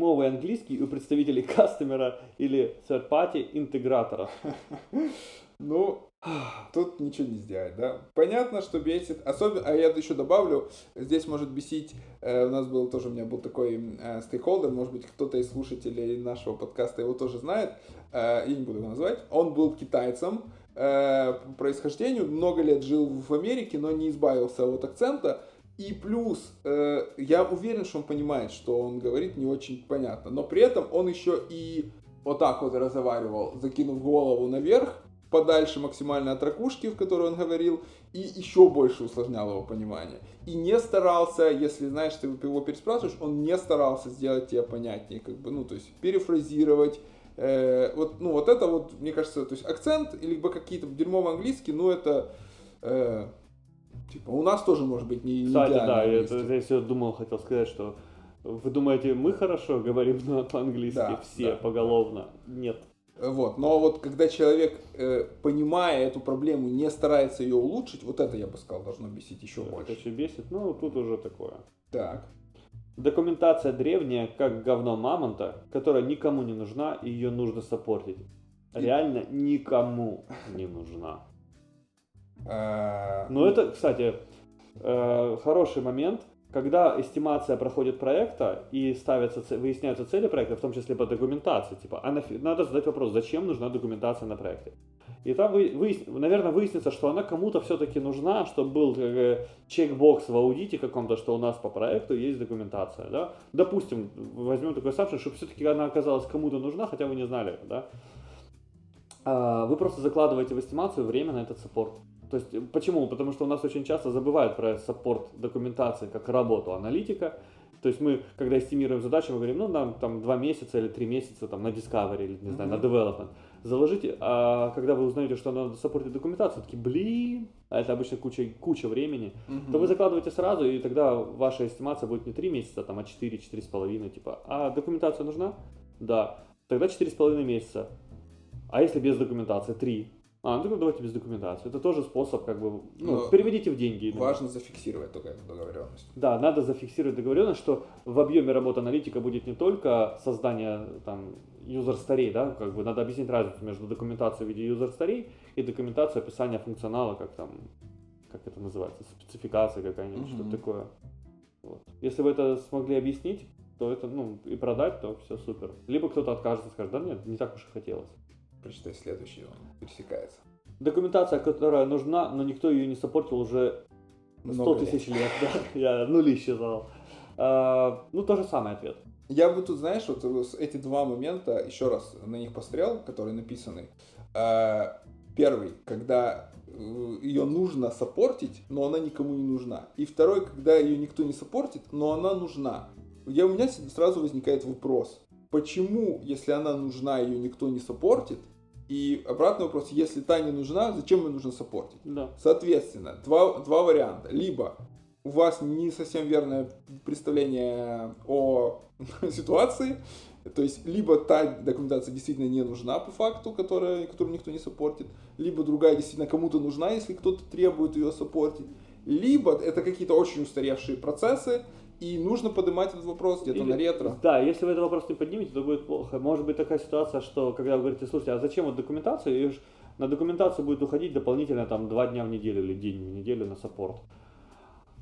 дерьмовый английский у представителей кастомера или third-party интегратора. Ну, тут ничего не сделать, да. Понятно, что бесит. Особенно, а я еще добавлю, здесь может бесить, э, у нас был тоже, у меня был такой э, стейкхолдер, может быть, кто-то из слушателей нашего подкаста его тоже знает, э, я не буду его называть. Он был китайцем, э, по происхождению, много лет жил в Америке, но не избавился от акцента. И плюс, э, я уверен, что он понимает, что он говорит не очень понятно. Но при этом он еще и вот так вот разговаривал, закинув голову наверх, подальше максимально от ракушки, в которой он говорил, и еще больше усложнял его понимание. И не старался, если знаешь, ты его переспрашиваешь, он не старался сделать тебе понятнее, как бы, ну, то есть перефразировать, э, вот, ну, вот это вот, мне кажется, то есть акцент, либо какие-то дерьмовые английские, ну, это, э, типа, у нас тоже может быть не Кстати, да, я здесь я думал, хотел сказать, что вы думаете, мы хорошо говорим по-английски, да, все да, поголовно? Нет. Вот. Но вот когда человек, э, понимая эту проблему, не старается ее улучшить, вот это, я бы сказал, должно бесить еще это больше. Это еще бесит, ну тут уже такое. Так. Документация древняя, как говно мамонта, которая никому не нужна, и ее нужно сопортить. Реально никому не нужна. А, Но это, кстати, э, хороший момент, когда эстимация проходит проекта и ставятся, выясняются цели проекта, в том числе по документации, типа, а нафиг, надо задать вопрос, зачем нужна документация на проекте. И там, вы, наверное, выяснится, что она кому-то все-таки нужна, чтобы был э, чекбокс в аудите каком-то, что у нас по проекту есть документация. Да? Допустим, возьмем такой assumption, чтобы все-таки она оказалась кому-то нужна, хотя вы не знали. Да? А, вы просто закладываете в эстимацию время на этот support. То есть, почему? Потому что у нас очень часто забывают про support документации как работу аналитика. То есть мы, когда эстимируем задачу, мы говорим, ну, нам там два месяца или три месяца там, на Discovery или, не знаю, mm-hmm. на Development. Заложите, а когда вы узнаете, что надо саппортить документацию, такие, блин, а это обычно куча, куча времени, mm-hmm. то вы закладываете сразу, и тогда ваша эстимация будет не три месяца, там, а четыре, четыре с половиной, типа, а документация нужна? Да. Тогда четыре с половиной месяца. А если без документации? Три. А, ну тогда давайте без документации. Это тоже способ, как бы, ну, переведите в деньги. Важно зафиксировать только эту договоренность. Да, надо зафиксировать договоренность, что в объеме работы аналитика будет не только создание там user старей, да, как бы надо объяснить разницу между документацией в виде user старей и документацией описания функционала, как там, как это называется, спецификация какая-нибудь, угу. что-то такое. Вот. Если вы это смогли объяснить, то это, ну, и продать, то все супер. Либо кто-то откажется и скажет, да нет, не так уж и хотелось. Прочитай следующий, он пересекается. Документация, которая нужна, но никто ее не сопортил уже 100 тысяч лет. Да? Я нули считал. А, ну, то же самый ответ. Я бы тут, знаешь, вот эти два момента, еще раз на них посмотрел, которые написаны. А, первый, когда э, ее нужно сопортить, но она никому не нужна. И второй, когда ее никто не сопортит, но она нужна. Я, у меня сразу возникает вопрос. Почему, если она нужна, ее никто не сопортит, и обратный вопрос, если та не нужна, зачем ее нужно саппортить? Да. Соответственно, два, два варианта. Либо у вас не совсем верное представление о ситуации, то есть либо та документация действительно не нужна по факту, которая, которую никто не саппортит, либо другая действительно кому-то нужна, если кто-то требует ее саппортить, либо это какие-то очень устаревшие процессы, и нужно поднимать этот вопрос где-то Или, на ретро. Да, если вы этот вопрос не поднимете, то будет плохо. Может быть такая ситуация, что когда вы говорите, слушайте, а зачем вот документацию? И на документацию будет уходить дополнительно там два дня в неделю или день в неделю на саппорт.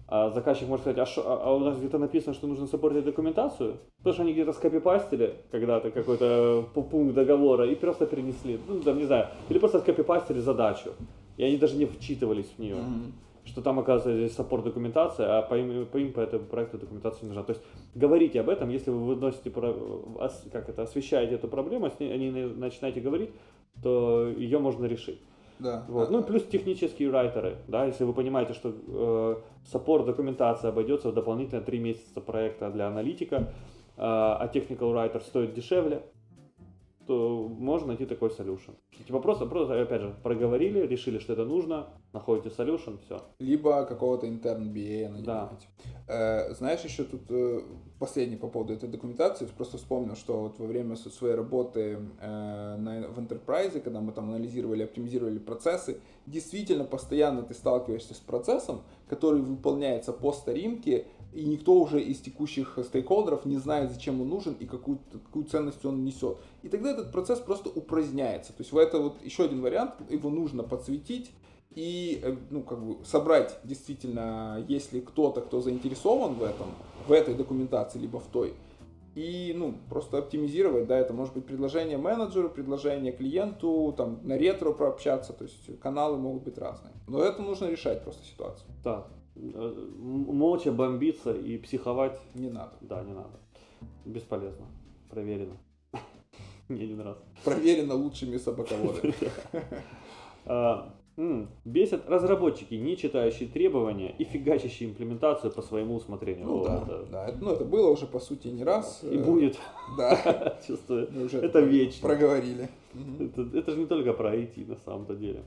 А заказчик может сказать, а, шо, а, а у нас где-то написано, что нужно саппортить документацию? Потому что они где-то скопипастили когда-то какой-то пункт договора и просто перенесли. Ну, там, не знаю. Или просто скопипастили задачу. И они даже не вчитывались в нее. Mm-hmm что там, оказывается, здесь саппорт документация, а по им, по им по этому проекту документация не нужна. То есть говорите об этом, если вы выносите, как это, освещаете эту проблему, если они начинаете говорить, то ее можно решить. Да. Вот. Ну, плюс технические райтеры, да, если вы понимаете, что э, саппорт документация обойдется в дополнительно 3 месяца проекта для аналитика, э, а technical writer стоит дешевле, то можно найти такой solution. Типа просто, просто, опять же, проговорили, решили, что это нужно, находите solution, все. Либо какого-то интерн BA нанимаете. Да. Э, знаешь, еще тут э, последний по поводу этой документации, просто вспомнил, что вот во время своей работы э, на, в Enterprise, когда мы там анализировали, оптимизировали процессы, действительно постоянно ты сталкиваешься с процессом, который выполняется по старинке, и никто уже из текущих стейкхолдеров не знает, зачем он нужен и какую, какую ценность он несет. И тогда этот процесс просто упраздняется. То есть в это вот еще один вариант, его нужно подсветить и э, ну, как бы собрать действительно, если кто-то, кто заинтересован в этом, в этой документации, либо в той, и ну, просто оптимизировать, да, это может быть предложение менеджеру, предложение клиенту, там, на ретро прообщаться, то есть каналы могут быть разные. Но это нужно решать просто ситуацию. Да, молча бомбиться и психовать. Не надо. Да, не надо. Бесполезно. Проверено. Не один раз. Проверено лучшими собаководами. А, бесят разработчики, не читающие требования и фигачащие имплементацию по своему усмотрению. Ну, да, да. Ну, это было уже, по сути, не раз. И будет. Да. Чувствую. Это вечно. Проговорили. Это же не только про IT на самом-то деле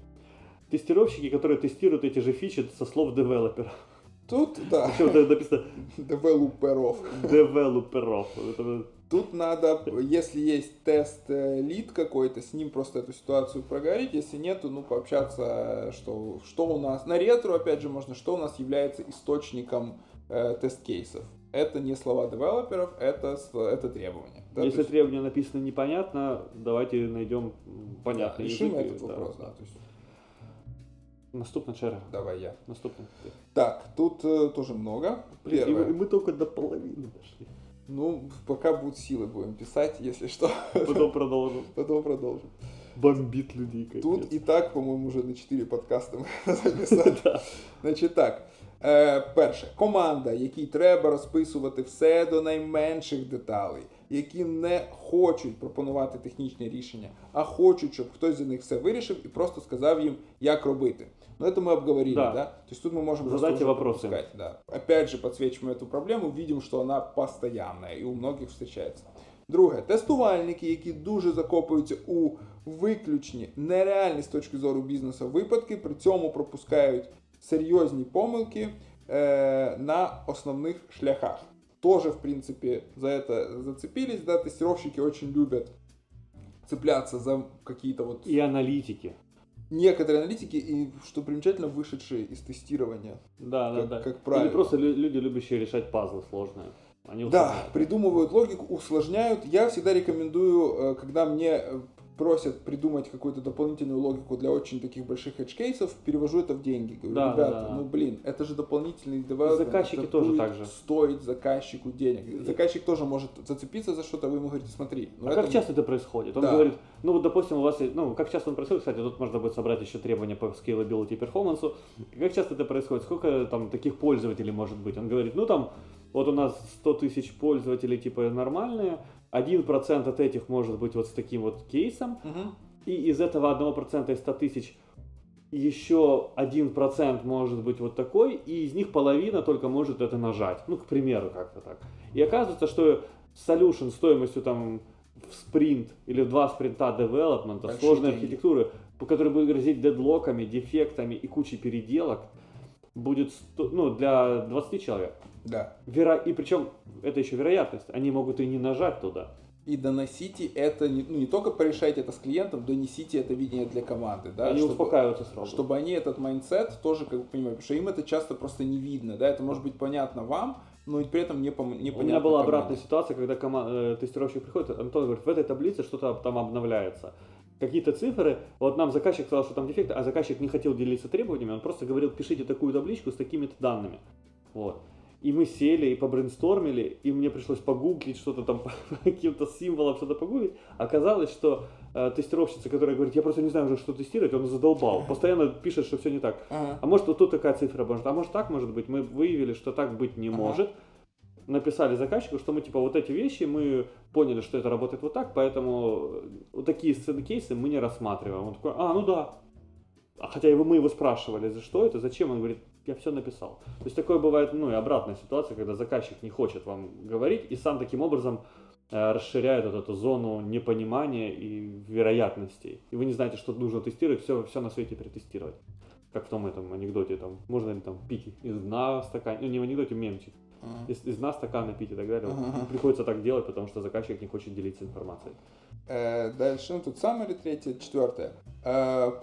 тестировщики, которые тестируют эти же фичи со слов девелопера. Тут, да. Причем написано девелоперов. Девелоперов. Тут надо, если есть тест э, lead какой-то, с ним просто эту ситуацию проговорить, если нет, ну пообщаться, что, что у нас, на ретро опять же можно, что у нас является источником э, тест-кейсов. Это не слова девелоперов, это, это требования. Да, если есть... требования написаны непонятно, давайте найдем понятный да, решим язык. этот вопрос, да. да. То есть Наступна черга. Давай я. Наступний. Так, тут э, тоже много. Блин, Первое. И мы только до половины дошли. Ну, пока будут силы, будем писать, если что. Потом продолжим. Потом продолжим. Бомбит людей. Капец. Тут и так, по-моему, уже на 4 подкасти ми записали. Значить так. Е, перше, команда, якій треба розписувати все до найменших деталей, які не хочуть пропонувати технічне рішення, а хочуть, щоб хтось за них все вирішив і просто сказав їм, як робити. Но это мы обговорили, да? да? То есть тут мы можем Задайте вопросы. Пропускать, да. Опять же, подсвечиваем эту проблему, видим, что она постоянная и у многих встречается. Друге, тестувальники, які дуже закопуються у виключні, нереальні з точки зору бізнесу випадки, при цьому пропускають серйозні помилки е, на основних шляхах. Тоже, в принципе, за это зацепились, да, тестировщики очень любят цепляться за какие-то вот... И аналитики некоторые аналитики, и что примечательно, вышедшие из тестирования. Да, как, да, да. Как правило. Или просто люди, любящие решать пазлы сложные. Они да, придумывают логику, усложняют. Я всегда рекомендую, э, когда мне просят придумать какую-то дополнительную логику для очень таких больших edge-кейсов, перевожу это в деньги. Говорю, да, ребята, да, да. ну блин, это же дополнительный девелопмент. Заказчики тоже так же. Стоит заказчику денег. Заказчик тоже может зацепиться за что-то, вы ему говорите, смотри. Ну, а это... как часто это происходит? Он да. говорит, ну вот допустим у вас, ну как часто он происходит, кстати, тут можно будет собрать еще требования по scalability и перформансу. Как часто это происходит? Сколько там таких пользователей может быть? Он говорит, ну там вот у нас 100 тысяч пользователей типа нормальные, 1% от этих может быть вот с таким вот кейсом, угу. и из этого 1% из 100 тысяч еще 1% может быть вот такой, и из них половина только может это нажать. Ну, к примеру, как-то так. И оказывается, что solution стоимостью там в спринт или в два спринта development а, сложной деньги. архитектуры, по которой будет грозить дедлоками, дефектами и кучей переделок, будет ну, для 20 человек. Да. Веро... И причем это еще вероятность. Они могут и не нажать туда. И доносите это, ну, не только порешайте это с клиентом, донесите это видение для команды. Да, они чтобы, успокаиваются сразу. Чтобы они этот mindset тоже как бы понимали, потому что им это часто просто не видно. Да, это может быть понятно вам, но при этом не, пом- не понятно У меня была команде. обратная ситуация, когда команд... э, тестировщик приходит, Антон говорит, в этой таблице что-то там обновляется какие-то цифры. Вот нам заказчик сказал, что там дефекты, а заказчик не хотел делиться требованиями, он просто говорил, пишите такую табличку с такими-то данными. Вот. И мы сели и побрейнстормили, и мне пришлось погуглить что-то там по каким-то символам, что-то погуглить. Оказалось, что э, тестировщица, которая говорит, я просто не знаю уже, что тестировать, он задолбал. Постоянно пишет, что все не так. Ага. А может, вот тут такая цифра может, а может так может быть. Мы выявили, что так быть не ага. может. Написали заказчику, что мы типа вот эти вещи, мы поняли, что это работает вот так, поэтому вот такие сцены кейсы мы не рассматриваем. Он такой, а, ну да. А хотя его, мы его спрашивали, за что это, зачем, он говорит, я все написал. То есть такое бывает, ну и обратная ситуация, когда заказчик не хочет вам говорить и сам таким образом э, расширяет вот эту зону непонимания и вероятностей. И вы не знаете, что нужно тестировать, все, все на свете перетестировать. Как в том этом анекдоте, там, можно ли там пить из дна стакана, ну не в анекдоте, мемчик. Из, из дна стакана пить и так далее. Приходится так делать, потому что заказчик не хочет делиться информацией. Э, дальше, ну тут самое или третье, четвертое.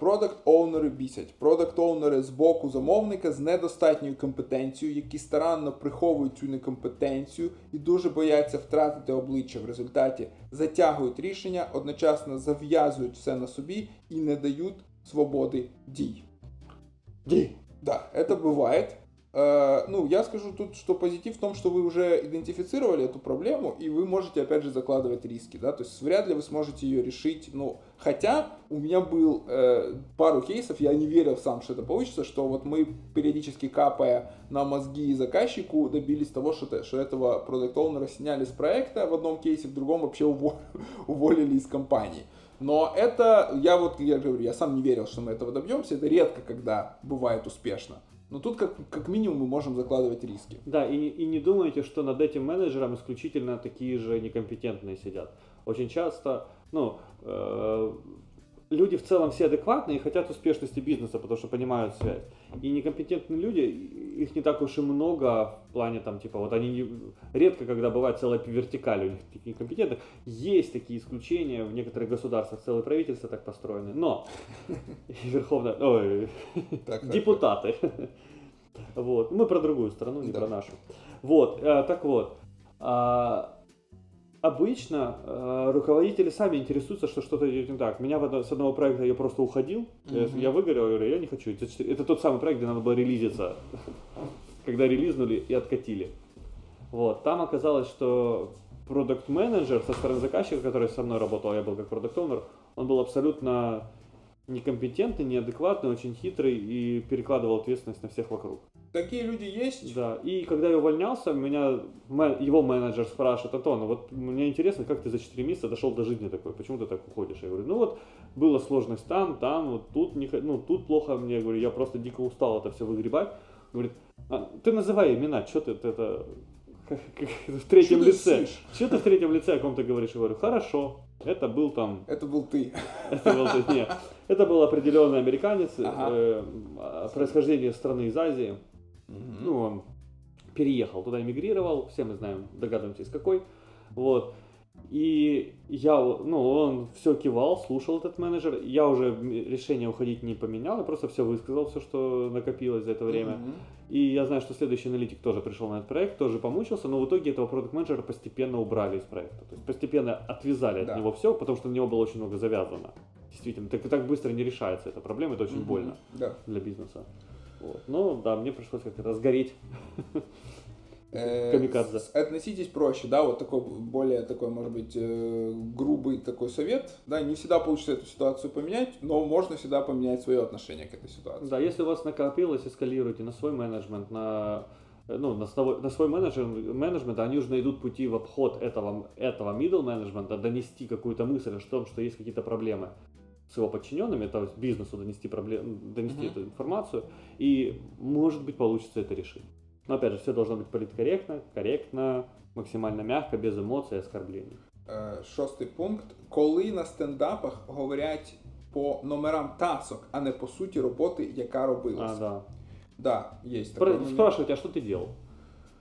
Продакт оунери бісять. Продакт оунери з боку замовника з недостатньою компетенцією, які старанно приховують цю некомпетенцію і дуже бояться втратити обличчя в результаті, затягують рішення, одночасно зав'язують все на собі і не дають свободи дій. Дій. Да, это бывает. Э, ну, я скажу тут, что позитив в том, что вы уже идентифицировали эту проблему, и вы можете, опять же, закладывать риски, да, то есть вряд ли вы сможете ее решить, ну, хотя у меня был э, пару кейсов, я не верил сам, что это получится, что вот мы периодически капая на мозги заказчику добились того, что, что этого продукт оунера сняли с проекта в одном кейсе, в другом вообще уволили из компании. Но это, я вот, я говорю, я сам не верил, что мы этого добьемся, это редко, когда бывает успешно. Но тут как, как минимум мы можем закладывать риски. Да, и, и не думайте, что над этим менеджером исключительно такие же некомпетентные сидят. Очень часто, ну, э, люди в целом все адекватные и хотят успешности бизнеса, потому что понимают связь. И некомпетентные люди, их не так уж и много в плане там, типа, вот они не, редко, когда бывает целая вертикаль у них таких некомпетентных. Есть такие исключения в некоторых государствах, целые правительства так построены. Но верховно, ой, депутаты. Вот, мы про другую страну, не про нашу. Вот, э, так вот. А, обычно э, руководители сами интересуются, что что-то идет не так. Меня в, с одного проекта я просто уходил, mm-hmm. я, я выгорел, я говорю, я не хочу. Это, это тот самый проект, где надо было релизиться, когда релизнули и откатили. Вот, там оказалось, что продукт менеджер со стороны заказчика, который со мной работал, я был как продукт оунер он был абсолютно некомпетентный, неадекватный, очень хитрый и перекладывал ответственность на всех вокруг. Такие люди есть. Да, и когда я увольнялся, меня его менеджер спрашивает, Антон, вот мне интересно, как ты за 4 месяца дошел до жизни такой, почему ты так уходишь? Я говорю, ну вот, была сложность там, там, вот тут, не, ну, тут плохо мне, я говорю, я просто дико устал это все выгребать. Говорит, а, ты называй имена, что ты, ты это в третьем лице. Что ты в третьем лице о ком-то говоришь? Я говорю, хорошо, это был там... Это был ты. Это был ты, нет. Это был определенный американец, ага. э, происхождение страны из Азии. Ну, он переехал туда, эмигрировал, все мы знаем, догадываемся, из какой. Вот. И я, ну, он все кивал, слушал этот менеджер. Я уже решение уходить не поменял, я просто все высказал, все, что накопилось за это время. Mm-hmm. И я знаю, что следующий аналитик тоже пришел на этот проект, тоже помучился, но в итоге этого продукт менеджера постепенно убрали из проекта. То есть постепенно отвязали да. от него все, потому что на него было очень много завязано. Действительно, так, так быстро не решается эта проблема, это очень mm-hmm. больно да. для бизнеса. Вот. Ну да, мне пришлось как-то разгореть. Э, Камикадзе. Относитесь проще, да, вот такой более такой, может быть, э, грубый такой совет, да, не всегда получится эту ситуацию поменять, но можно всегда поменять свое отношение к этой ситуации. Да, если у вас накопилось, эскалируйте на свой менеджмент, на ну, на свой, на свой менеджмент, менеджмент, они уже найдут пути в обход этого, этого middle менеджмента, донести какую-то мысль о том, что есть какие-то проблемы с его подчиненными, то есть бизнесу донести, проблем, донести uh-huh. эту информацию, и может быть получится это решить. Но опять же, все должно быть политкорректно, корректно, максимально мягко, без эмоций и оскорблений. Шостий пункт. Коли на стендапах говорять по номерам тасок, а не по суті роботи, яка робилась. А, да. Да, есть такое. Спрашивать, а что ты делал?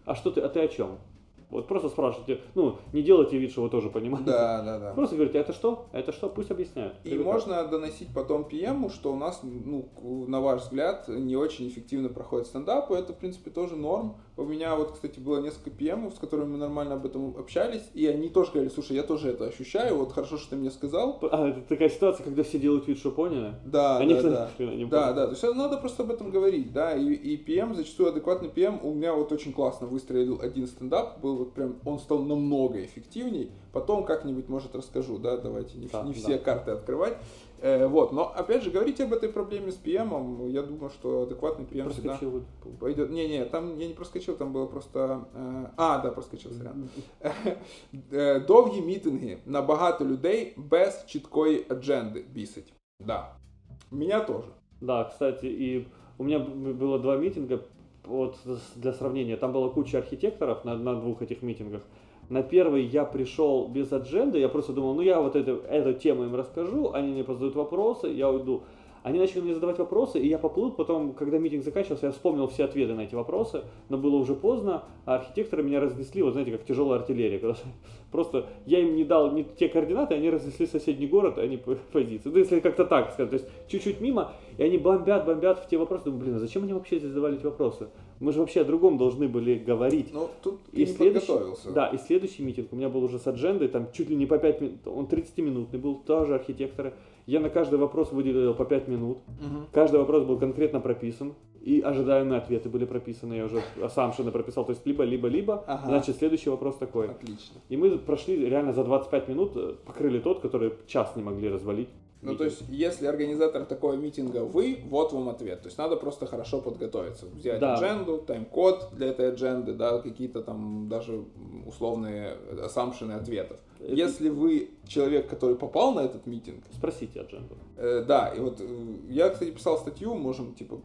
А что ты, а ты о чем? Вот просто спрашивайте, ну, не делайте вид, что вы тоже понимаете. Да, да, да. Просто говорите, это что? Это что? Пусть объясняют. И Или можно доносить потом PM, что у нас, ну, на ваш взгляд, не очень эффективно проходит стендап, и это, в принципе, тоже норм. У меня вот, кстати, было несколько PM, с которыми мы нормально об этом общались, и они тоже говорили, слушай, я тоже это ощущаю, вот хорошо, что ты мне сказал. А, это такая ситуация, когда все делают вид, что поняли? Да, они да, да. Не да, да, то есть надо просто об этом говорить, да, и, и PM, зачастую адекватный PM, у меня вот очень классно выстроил один стендап, был вот прям, он стал намного эффективней. Потом как-нибудь, может, расскажу, да, давайте не, да, не все да. карты открывать. Э, вот, но опять же, говорите об этой проблеме с PM, я думаю, что адекватный PM проскочил. всегда пойдет. Не-не, там я не проскочил, там было просто... Э, а, да, проскочил, сорян. Э, довгі мітинги на багато людей без чіткої адженди бісить. Да. Меня тоже. Да, кстати, и у меня было два митинга, вот для сравнения, там была куча архитекторов на, на двух этих митингах. На первый я пришел без адженды, я просто думал, ну я вот это, эту тему им расскажу, они мне позадают вопросы, я уйду. Они начали мне задавать вопросы, и я поплыл. Потом, когда митинг заканчивался, я вспомнил все ответы на эти вопросы, но было уже поздно, а архитекторы меня разнесли, вот знаете, как тяжелая артиллерия. Когда просто я им не дал не те координаты, они разнесли соседний город, а по позиции. Ну, если как-то так сказать, то есть чуть-чуть мимо, и они бомбят, бомбят в те вопросы. Думаю, блин, а зачем они вообще здесь задавали эти вопросы? Мы же вообще о другом должны были говорить. Ну, тут и ты не следующий, подготовился. Да, и следующий митинг у меня был уже с аджендой, там чуть ли не по 5 минут, он 30-минутный был, тоже архитекторы. Я на каждый вопрос выделил по 5 минут. Мгм. Каждый вопрос был конкретно прописан, и ожидаемые ответы были прописаны. Я уже асампшены прописал, то есть либо, либо, либо. Ага. Значит, следующий вопрос такой. Отлично. И мы прошли реально за 25 минут, э, покрыли тот, который час не могли развалить. Ну, то есть, если организатор такого митинга вы, вот вам ответ. То есть, надо просто хорошо подготовиться. Взять Да. адженду, тайм-код для этой адженды, да, какие-то там даже условные ассампшены ответов. Это- Если вы человек, который попал на этот митинг, Спросите адженду. Э, да, и вот э, я, кстати, писал статью, можем, типа,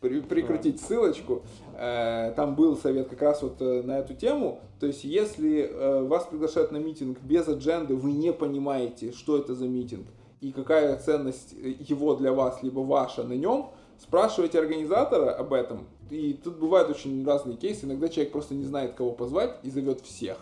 при- прикрутить ссылочку. Э, там был совет как раз вот э, на эту тему. То есть, если э, вас приглашают на митинг без адженды, вы не понимаете, что это за митинг и какая ценность э, его для вас, либо ваша на нем, спрашивайте организатора об этом. И тут бывают очень разные кейсы. Иногда человек просто не знает, кого позвать и зовет всех.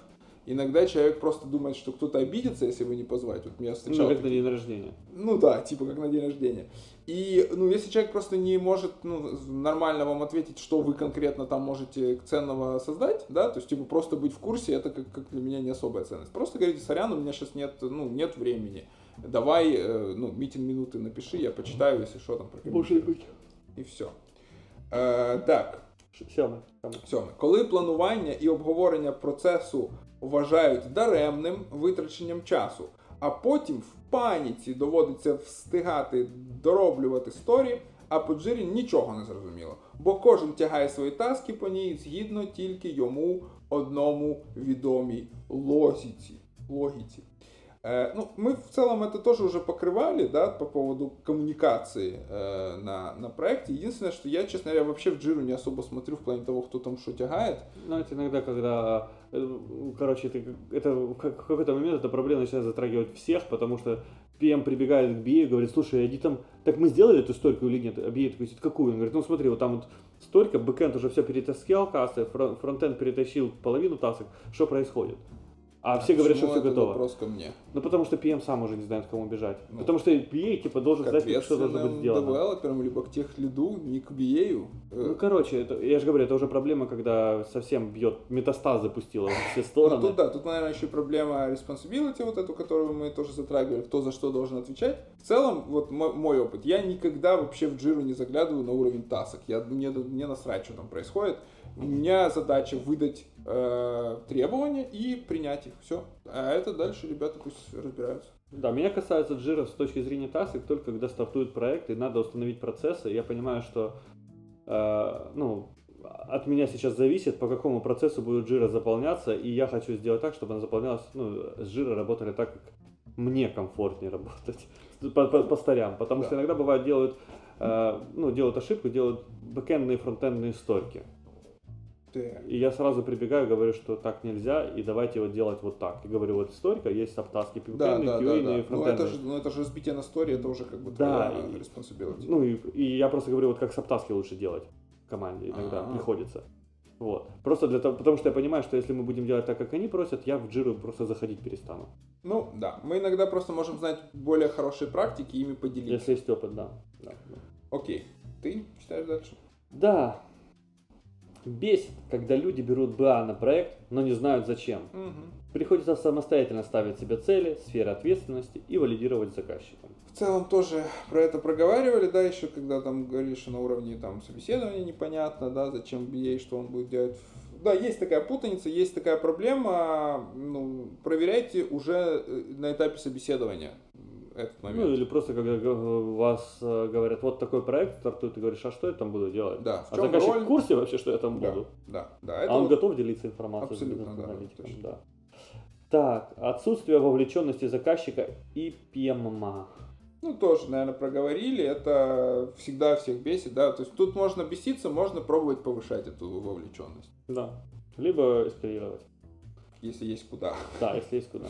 Иногда человек просто думает, что кто-то обидится, если вы не позвать. Вот меня встречал Ну, как на день рождения. ну да, типа как на день рождения. И, ну, если человек просто не может, ну, нормально вам ответить, что вы конкретно там можете ценного создать, да, то есть, типа, просто быть в курсе, это как, как для меня не особая ценность. Просто говорите, сорян, у меня сейчас нет, ну, нет времени. Давай, э, ну, митинг минуты напиши, я почитаю, если что там прокомментирую. быть. І все. Е, так, Сьоме. сьоме. Сьоме. Коли планування і обговорення процесу вважають даремним витраченням часу, а потім в паніці доводиться встигати дороблювати сторі, а по джирі нічого не зрозуміло, бо кожен тягає свої таски по ній згідно тільки йому одному відомій логіці. логіці. Э, ну, мы в целом это тоже уже покрывали, да, по поводу коммуникации э, на, на проекте. Единственное, что я, честно говоря, вообще в Джиру не особо смотрю в плане того, кто там что тягает. Знаете, иногда, когда, э, короче, это, это в как- в какой-то момент эта проблема начинает затрагивать всех, потому что PM прибегает к BA и говорит, слушай, иди там, так мы сделали эту стойку или нет? А BA такой какую? Он говорит, ну смотри, вот там вот стойка, бэкэнд уже все перетаскал кассы, фрон- фронтенд перетащил половину тасок, что происходит? А все говорят, что Почему все готово. вопрос ко мне. Ну потому что PM сам уже не знает, к кому бежать. Ну, потому что BA типа должен знать, что должно быть сделано. девелоперам, либо к тех лиду, не к BA. Ну, короче, это, я же говорю, это уже проблема, когда совсем бьет, метастаз запустила во все стороны. Ну, тут, да, тут, наверное, еще проблема responsibility, вот эту, которую мы тоже затрагивали, кто за что должен отвечать. В целом, вот мой, мой опыт, я никогда вообще в джиру не заглядываю на уровень тасок. Я, мне, мне насрать, что там происходит. У меня задача выдать э, требования и принять их. Все. А это дальше ребята пусть разбираются. Да, меня касается джира с точки зрения тасок только когда стартует проект и надо установить процессы. Я понимаю, что э, ну, от меня сейчас зависит, по какому процессу будет жира заполняться, и я хочу сделать так, чтобы она заполнялась, ну, с жира работали так, как мне комфортнее работать по, по- по старям. Потому Да. что иногда бывает делают, э, ну, делают ошибку, делают бэкэндные и фронтендные стойки. Так. И я сразу прибегаю, говорю, что так нельзя, и давайте вот делать вот так. И говорю, вот историка, есть сабтаски, Да, бэкэндные, да, да, QA да. и Ну это, же, ну это же разбитие на сторе, это уже как бы Да, твоя и- responsibility. Ну и, и я просто говорю, вот как саптаски лучше делать команде иногда А-а. приходится. Вот. Просто для того, потому что я понимаю, что если мы будем делать так, как они просят, я в джиру просто заходить перестану. Ну да, мы иногда просто можем знать более хорошие практики и ими поделиться. Если есть опыт, да. да. да. Окей, ты читаешь дальше? Да. Бесит, когда люди берут БА на проект, но не знают зачем. Мгм. Приходится самостоятельно ставить себе цели, сферы ответственности и валидировать заказчиком. В целом тоже про это проговаривали, да, еще когда там говорили, что на уровне там собеседования непонятно, да, зачем BA, что он будет делать. Да, есть такая путаница, есть такая проблема, ну, проверяйте уже э, на этапе собеседования этот момент. Ну или просто когда вас э, говорят, вот такой проект стартует, ты говоришь, а что я там буду делать? Да, в а заказчик роль? в курсе вообще, что я там Да, буду? да, да, это а он вот- готов делиться информацией Абсолютно, с да, бизнес-аналитиком? точно. Да. Так, отсутствие вовлеченности заказчика и ПМА. Ну, тоже, наверное, проговорили. Это всегда всех бесит, да. То есть тут можно беситься, можно пробовать повышать эту вовлеченность, Да. Либо эскалировать. если есть куда. Да, если есть куда.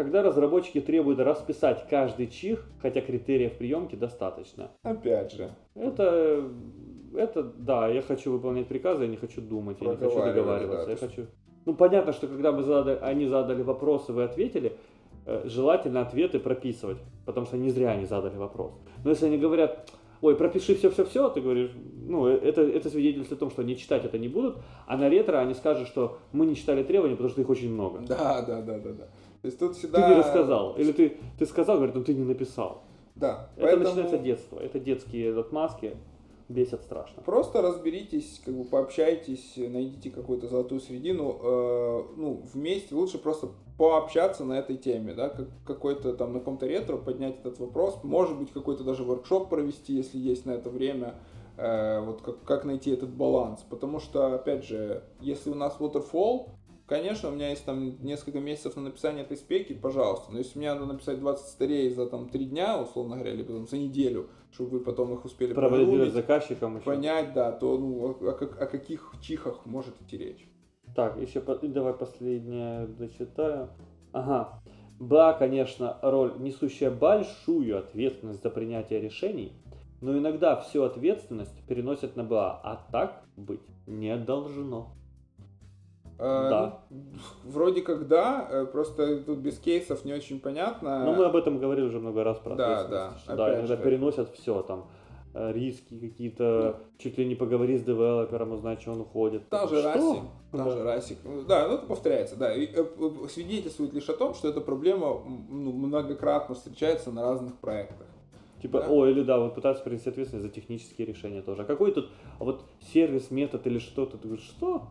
Когда разработчики требуют расписать каждый чих, хотя критериев приемки достаточно. Опять же. Это, это, да, я хочу выполнять приказы, я не хочу думать, я не хочу договариваться, да, я хочу... Ну, понятно, что когда мы задали, они задали вопросы, вы ответили, э, желательно ответы прописывать, потому что не зря они задали вопрос. Но если они говорят, ой, пропиши все-все-все, ты говоришь, ну, э, это, это свидетельствует о том, что они читать это не будут, а на ретро они скажут, что мы не читали требования, потому что их очень много. Да, да, да, да, да. То есть тут Ты всегда... не рассказал, или ты, ты сказал, говорит, но ты не написал. Да. Это поэтому начинается детство, это детские отмазки, бесят страшно. Просто разберитесь, как бы пообщайтесь, найдите какую-то золотую середину, э, ну, вместе лучше просто пообщаться на этой теме, да, как, какой-то там на каком-то ретро поднять этот вопрос, может быть, какой-то даже воркшоп провести, если есть на это время, э, вот как, как найти этот баланс, потому что, опять же, если у нас waterfall, конечно, у меня есть там несколько месяцев на написание этой спеки, пожалуйста, но если мне надо написать 20 старей за там 3 дня, условно говоря, или там за неделю, чтобы вы потом их успели прорубить, заказчиком еще. понять, да, то ну, о, о о каких чихах может идти речь. Так, еще давай последнее дочитаю. Ага. БА, конечно, роль, несущая большую ответственность за принятие решений, но иногда всю ответственность переносят на БА, а так быть не должно. Э, Да. ну, вроде как да, э, просто тут без кейсов не очень понятно. Но мы об этом говорили уже много раз про Да, да, да, иногда же. переносят все там э, риски какие-то, чуть ли не поговори с девелопером, узнать, что он уходит. Та же Что? Расик, та Да. же Расик. Да, ну это повторяется, да. И, свидетельствует лишь о том, что эта проблема ну, многократно встречается на разных проектах. Типа, Да. о, или да, вот пытаются принести ответственность за технические решения тоже. А какой тут, а вот сервис, метод или что-то, ты говоришь, что?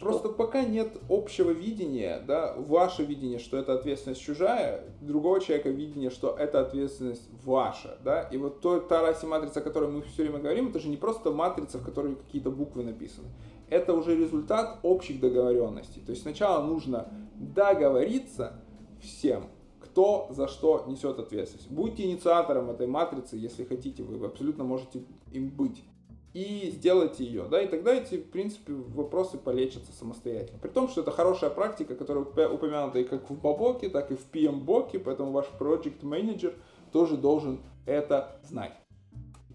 Просто пока нет общего видения, да, ваше видение, что это ответственность чужая, другого человека видение, что это ответственность ваша, да, и вот то, та раси матрица, о которой мы все время говорим, это же не просто матрица, в которой какие-то буквы написаны. Это уже результат общих договоренностей. То есть сначала нужно договориться всем, кто за что несет ответственность. Будьте инициатором этой матрицы, если хотите, вы абсолютно можете им быть и сделайте ее, да, и тогда эти, в принципе, вопросы полечатся самостоятельно. При том, что это хорошая практика, которая упомянута и как в Бабоке, так и в PM-боке, поэтому ваш project менеджер тоже должен это знать.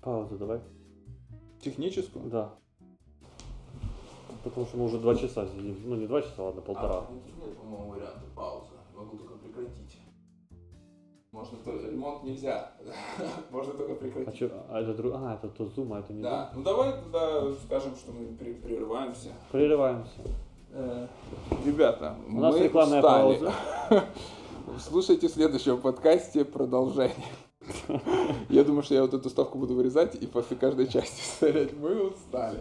Паузу давай. Техническую. Да. Потому что мы уже два часа сидим. Ну, не два часа, ладно, полтора. А, нет, по-моему, варианта паузы. Могу только. Можно то, ремонт нельзя. Можно только А, прекратить. чё, а это друг... А, это то Zoom, а это не Да, ну давай тогда скажем, что мы при- прерываемся. Zoom. Прерываемся. Э, Ребята, У нас мы рекламная устали. пауза. Слушайте в следующем подкасте продолжение. Я думаю, что я вот эту ставку буду вырезать и после каждой части вставлять. Мы устали.